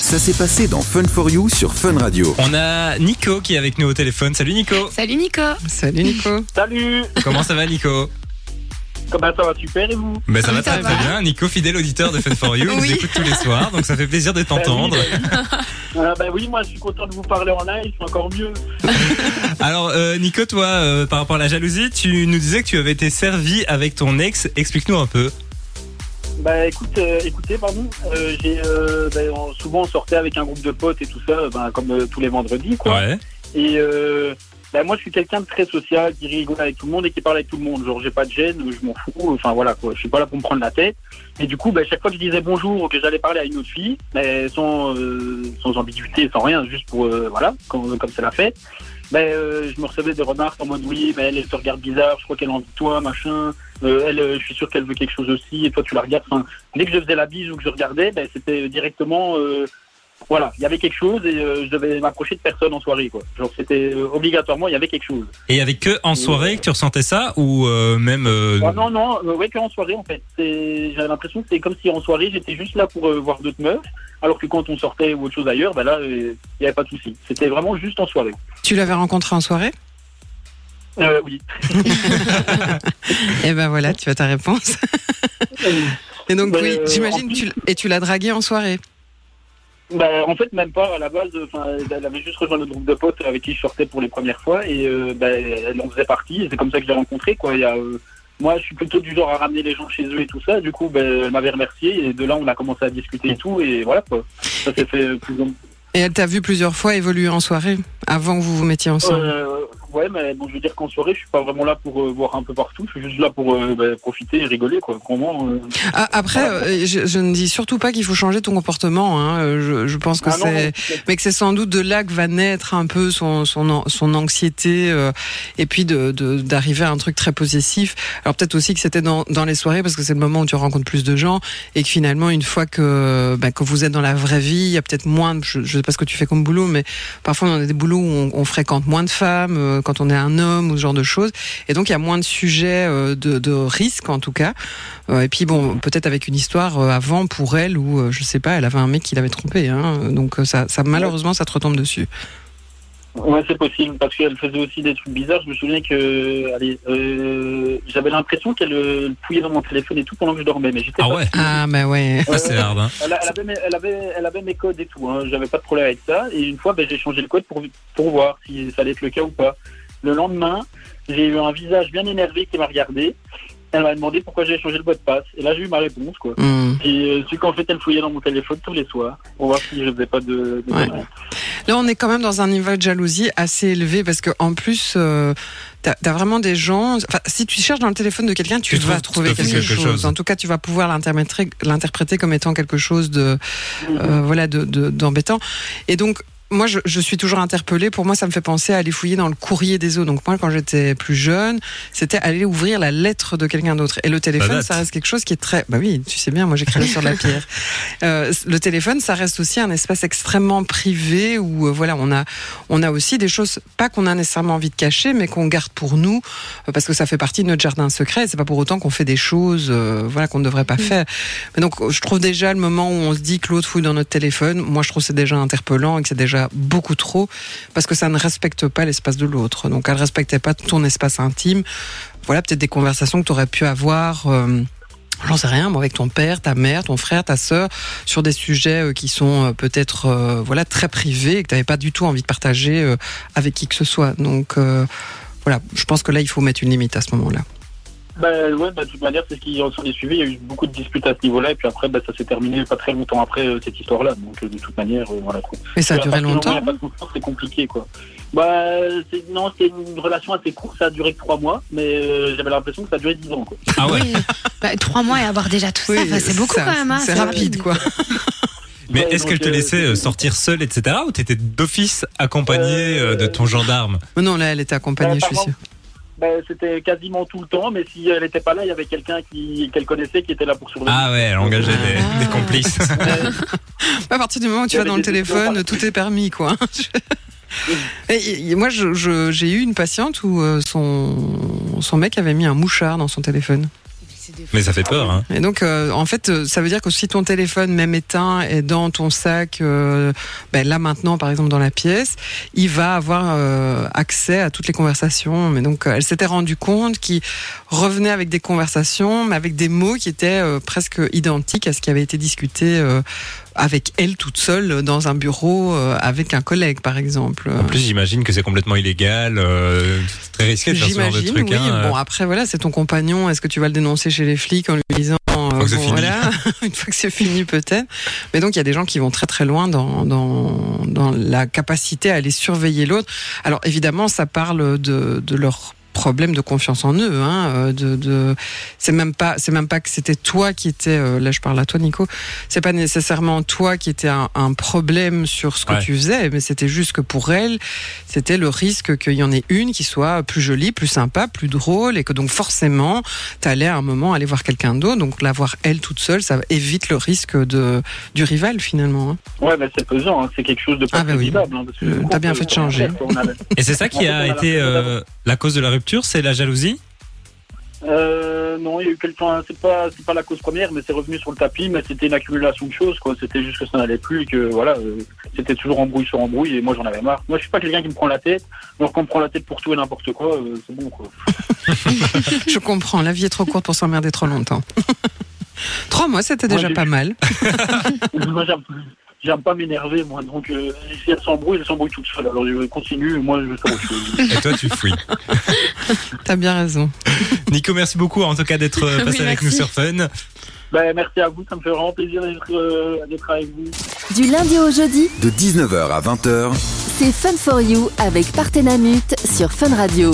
Ça s'est passé dans Fun for You sur Fun Radio. On a Nico qui est avec nous au téléphone. Salut Nico. Salut Nico. Salut Nico. Salut Comment ça va Nico? Comment ça va super et vous? Ben, Ça va Ça très va. très bien. Nico, fidèle auditeur de Fun for You, il nous Oui. écoute tous les soirs, donc ça fait plaisir de t'entendre. Ah, bah oui, moi je suis content de vous parler en live, c'est encore mieux. Alors euh, Nico, toi, euh, par rapport à la jalousie, tu nous disais que tu avais été servi avec ton ex. Explique-nous un peu. Bah écoute, euh, écoutez, pardon, euh, j'ai euh, bah, on- souvent on sortait avec un groupe de potes et tout ça, bah, comme euh, tous les vendredis quoi. Ouais. Et euh, bah, moi je suis quelqu'un de très social, qui rigole avec tout le monde et qui parle avec tout le monde. Genre j'ai pas de gêne, je m'en fous, enfin voilà quoi, je suis pas là pour me prendre la tête. Et du coup, bah, chaque fois que je disais bonjour ou que j'allais parler à une autre fille, mais sans, euh, sans ambiguïté, sans rien, juste pour euh, voilà, comme comme c'est la fête. Ben, euh, je me recevais des remarques en mode oui, mais elle, elle te regarde bizarre, je crois qu'elle a envie de toi, machin. Euh, elle, euh, je suis sûr qu'elle veut quelque chose aussi, et toi tu la regardes. Enfin, dès que je faisais la bise ou que je regardais, ben, c'était directement, euh, voilà, il y avait quelque chose et euh, je devais m'approcher de personne en soirée, quoi. Genre c'était euh, obligatoirement, il y avait quelque chose. Et avait que en soirée que tu ressentais ça ou euh, même euh, Ah, non, non, ouais, qu'en soirée en fait. C'est- J'avais l'impression que c'était comme si en soirée j'étais juste là pour voir d'autres meufs, alors que quand on sortait ou autre chose ailleurs, ben là, il n'y avait pas de souci. C'était vraiment juste en soirée. Tu l'avais rencontré en soirée Euh, oui. Eh ben voilà, tu as ta réponse. Et donc Ben, oui, euh, j'imagine plus- tu et tu l'as dragué en soirée. Bah, en fait, même pas à la base. Elle avait juste rejoint le groupe de potes avec qui je sortais pour les premières fois et euh, bah, elle en faisait partie. Et c'est comme ça que je l'ai rencontrée. Quoi. Il y a, euh, moi, je suis plutôt du genre à ramener les gens chez eux et tout ça. Du coup, bah, elle m'avait remercié et de là, on a commencé à discuter et tout. Et voilà, quoi. Ça s'est fait plus ou Et elle t'a vu plusieurs fois évoluer en soirée avant que vous vous mettiez ensemble. Euh, ouais, mais bon, je veux dire qu'en soirée, je suis pas vraiment là pour euh, voir un peu partout. Je suis juste là pour euh, bah, profiter et rigoler, quoi. Vraiment. euh, Ah, après, je, je ne dis surtout pas qu'il faut changer ton comportement. Hein. Je, je pense que ah c'est, mais- que c'est sans doute de là que va naître un peu son son, son anxiété et puis de d'arriver à un truc très possessif. Alors peut-être aussi que c'était dans dans les soirées parce que c'est le moment où tu rencontres plus de gens et que finalement une fois que bah, que vous êtes dans la vraie vie, il y a peut-être moins. Je, je sais pas ce que tu fais comme boulot, mais parfois on a des boulots où on, on fréquente moins de femmes quand on est un homme ou ce genre de choses. Et donc il y a moins de sujets euh, de, de risque en tout cas. Euh, et puis bon, peut-être avec une histoire euh, avant pour elle où je sais pas, elle avait un mec qui l'avait trompé. Hein, donc ça, ça malheureusement ça te retombe dessus. Ouais, c'est possible, parce qu'elle faisait aussi des trucs bizarres. Je me souviens que, allez, euh, j'avais l'impression qu'elle euh, fouillait dans mon téléphone et tout pendant que je dormais, mais j'étais Ah pas ouais. Ah bah ouais. Ah, c'est hard. Hein. Elle, elle avait mes, elle, avait, elle avait mes codes et tout, hein. j'avais pas de problème avec ça. Et une fois, ben, j'ai changé le code pour, pour voir si ça allait être le cas ou pas. Le lendemain, j'ai eu un visage bien énervé qui m'a regardé. Elle m'a demandé pourquoi j'avais changé le mot de passe. Et là, j'ai eu ma réponse, quoi. Hmm. Et euh, c'est qu'en fait, elle fouillait dans mon téléphone tous les soirs pour voir si je faisais pas de. de Ouais. Là, on est quand même dans un niveau de jalousie assez élevé parce que en plus, euh, t'as as vraiment des gens. Enfin, si tu cherches dans le téléphone de quelqu'un, tu, Tu vas trouver quelque, quelque chose. chose. En tout cas, tu vas pouvoir l'interpréter comme étant quelque chose de euh, voilà de de- d'embêtant. Et donc. Moi, je, je suis toujours interpellée. Pour moi, ça me fait penser à aller fouiller dans le courrier des eaux. Donc moi, quand j'étais plus jeune, c'était aller ouvrir la lettre de quelqu'un d'autre. Et le téléphone, ça reste quelque chose qui est très. Bah oui, tu sais bien, moi j'écrivais sur la pierre. Euh, le téléphone, ça reste aussi un espace extrêmement privé où euh, voilà, on a on a aussi des choses pas qu'on a nécessairement envie de cacher, mais qu'on garde pour nous euh, parce que ça fait partie de notre jardin secret. C'est pas pour autant qu'on fait des choses voilà qu'on ne devrait pas faire. Mais donc, je trouve déjà le moment où on se dit que l'autre fouille dans notre téléphone. Moi, je trouve que c'est déjà interpellant et que c'est déjà beaucoup trop parce que ça ne respecte pas l'espace de l'autre. Donc, elle respectait pas ton espace intime. Voilà, peut-être des conversations que tu aurais pu avoir. euh, J'en sais rien, avec ton père, ta mère, ton frère, ta sœur, sur des sujets euh, qui sont euh, peut-être euh, voilà très privés et que tu n'avais pas du tout envie de partager avec qui que ce soit. Donc voilà, je pense que là, il faut mettre une limite à ce moment-là. Bah ouais, bah, de toute manière, c'est ce qui s'en est suivi. Il y a eu beaucoup de disputes à ce niveau-là, et puis après, bah, ça s'est terminé pas très longtemps après euh, cette histoire-là. Donc euh, de toute manière, euh, voilà. Quoi. Et ça a duré longtemps C'est compliqué, quoi. Bah c'est- non, c'était une relation assez courte. Ça a duré que trois mois, mais euh, j'avais l'impression que ça a duré dix ans, quoi. Ah ouais. Oui. Bah, trois mois et avoir déjà tout ça, c'est beaucoup ça- quand même. hein, C'est rapide, quoi. Mais Ouais, est-ce qu'elle te euh, laissait sortir seule, etc. Ou t'étais d'office accompagné euh, de ton gendarme? Non, là, elle était accompagnée, je suis sûre. Bah, c'était quasiment tout le temps, mais si elle n'était pas là, il y avait quelqu'un qui qu'elle connaissait qui était là pour surveiller. Ah ouais, elle engageait des, Ah. des complices. À partir du moment où tu vas dans le téléphone, tout est permis, quoi. Et, et moi, j'ai eu une patiente où euh, son, son mec avait mis un mouchard dans son téléphone. Mais ça fait peur, hein. Et donc, euh, en fait, euh, ça veut dire que si ton téléphone, même éteint, est dans ton sac, euh, ben là maintenant, par exemple, dans la pièce, il va avoir euh, accès à toutes les conversations. Mais donc, euh, elle s'était rendue compte qu'il revenait avec des conversations, mais avec des mots qui étaient euh, presque identiques à ce qui avait été discuté euh, avec elle toute seule dans un bureau euh, avec un collègue, par exemple. En plus, j'imagine que c'est complètement illégal, euh, très risqué de faire ce genre de J'imagine, truc. oui. hein. Bon, après, voilà, c'est ton compagnon. Est-ce que tu vas le dénoncer chez les flics en lui disant. euh, que c'est fini. voilà, une fois que c'est fini, peut-être. Mais donc, il y a des gens qui vont très très loin dans, dans, dans la capacité à aller surveiller l'autre. Alors, évidemment, ça parle de, de leur problème de confiance en eux hein, euh, de, de c'est même pas c'est même pas que c'était toi qui était euh, là je parle à toi Nico c'est pas nécessairement toi qui était un, un problème sur ce que Ouais. tu faisais mais c'était juste que pour elle c'était le risque qu'il y en ait une qui soit plus jolie, plus sympa, plus drôle, et que donc forcément, tu allais à un moment aller voir quelqu'un d'autre. Donc la voir elle toute seule, ça évite le risque de, du rival finalement. hein. Ouais, mais c'est pesant, hein. c'est quelque chose de pas Ah bah oui. hein, parce que Euh, t'as bien fait de changer. Et c'est ça qui a été euh, la cause de la rupture, c'est la jalousie Euh, non, il y a eu quelqu'un, c'est pas, c'est pas la cause première, mais c'est revenu sur le tapis, mais c'était une accumulation de choses, quoi. C'était juste que ça n'allait plus et que, voilà, euh, c'était toujours embrouille sur embrouille et moi j'en avais marre. Moi je suis pas quelqu'un qui me prend la tête, alors qu'on me prend la tête pour tout et n'importe quoi, euh, c'est bon, quoi. Je comprends, la vie est trop courte pour s'emmerder trop longtemps. Trois mois, c'était déjà pas mal. j'aime, pas m'énerver, moi, donc, euh, si elle s'embrouille, elle s'embrouille toute seule. Alors je continue, moi je veux faire autre chose. Et toi, tu fouilles. T'as bien raison. Nico, merci beaucoup en tout cas d'être euh, passé Oui, avec merci. nous sur Fun. ben, merci à vous, ça me fait vraiment plaisir d'être, euh, avec vous. Du lundi au jeudi, De 19h à 20h, c'est Fun for You avec Partenamut sur Fun Radio.